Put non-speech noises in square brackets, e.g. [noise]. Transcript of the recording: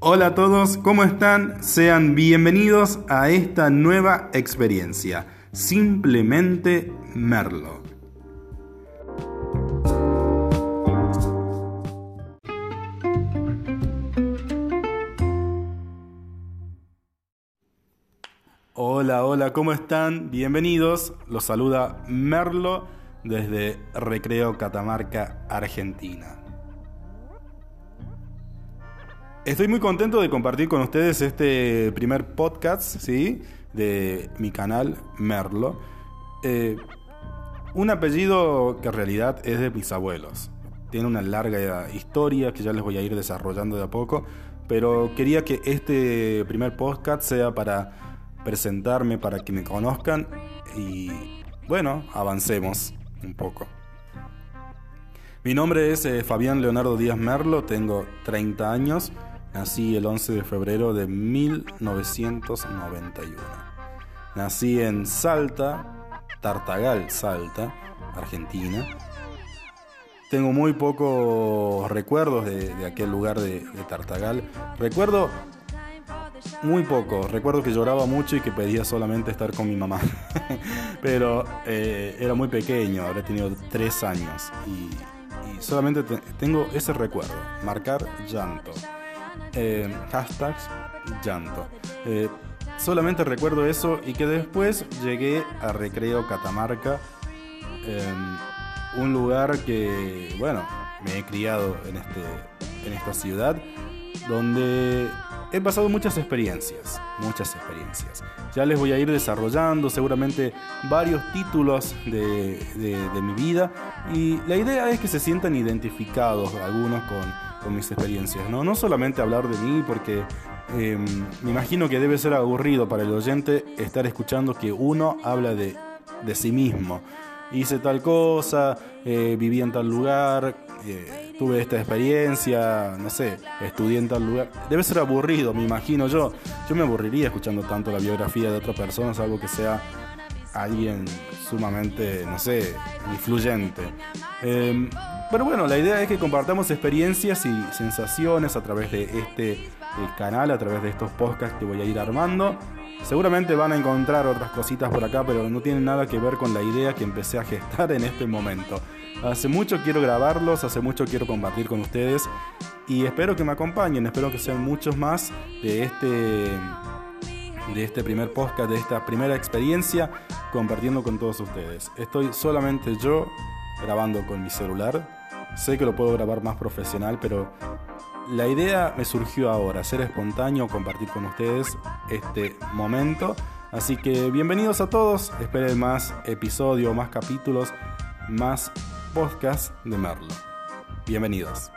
Hola a todos, ¿cómo están? Sean bienvenidos a esta nueva experiencia, simplemente Merlo. Hola, hola, ¿cómo están? Bienvenidos. Los saluda Merlo desde Recreo Catamarca, Argentina. Estoy muy contento de compartir con ustedes este primer podcast, ¿sí? De mi canal Merlo. Eh, un apellido que en realidad es de mis abuelos. Tiene una larga historia que ya les voy a ir desarrollando de a poco. Pero quería que este primer podcast sea para presentarme, para que me conozcan y bueno, avancemos un poco. Mi nombre es eh, Fabián Leonardo Díaz Merlo, tengo 30 años. Nací el 11 de febrero de 1991. Nací en Salta, Tartagal, Salta, Argentina. Tengo muy pocos recuerdos de, aquel lugar de, Tartagal. Recuerdo muy poco. Recuerdo que lloraba mucho y que pedía solamente estar con mi mamá. [laughs] Pero eh, era muy pequeño, habría tenido tres años. Y, solamente tengo ese recuerdo, marcar llanto. Eh, hashtags llanto. Eh, solamente recuerdo eso y que después llegué a Recreo Catamarca, un lugar que, bueno, me he criado en, este, en esta ciudad, donde he pasado muchas experiencias, muchas experiencias. Ya les voy a ir desarrollando seguramente varios títulos de, de mi vida y la idea es que se sientan identificados algunos con mis experiencias, ¿no? No solamente hablar de mí, porque em, me imagino que debe ser aburrido para el oyente estar escuchando que uno habla de, de sí mismo. Hice tal cosa, eh, viví en tal lugar, eh, tuve esta experiencia, no sé, estudié en tal lugar. Debe ser aburrido, me imagino yo. Yo me aburriría escuchando tanto la biografía de otra persona, algo que sea alguien sumamente, no sé, influyente. Em, pero bueno, la idea es que compartamos experiencias y sensaciones a través de este eh, canal, a través de estos podcasts que voy a ir armando. Seguramente van a encontrar otras cositas por acá, pero no tienen nada que ver con la idea que empecé a gestar en este momento. Hace mucho quiero grabarlos, hace mucho quiero compartir con ustedes y espero que me acompañen, espero que sean muchos más de este de este primer podcast, de esta primera experiencia compartiendo con todos ustedes. Estoy solamente yo grabando con mi celular Sé que lo puedo grabar más profesional, pero la idea me surgió ahora, ser espontáneo, compartir con ustedes este momento. Así que bienvenidos a todos, esperen más episodios, más capítulos, más podcasts de Merlo. Bienvenidos.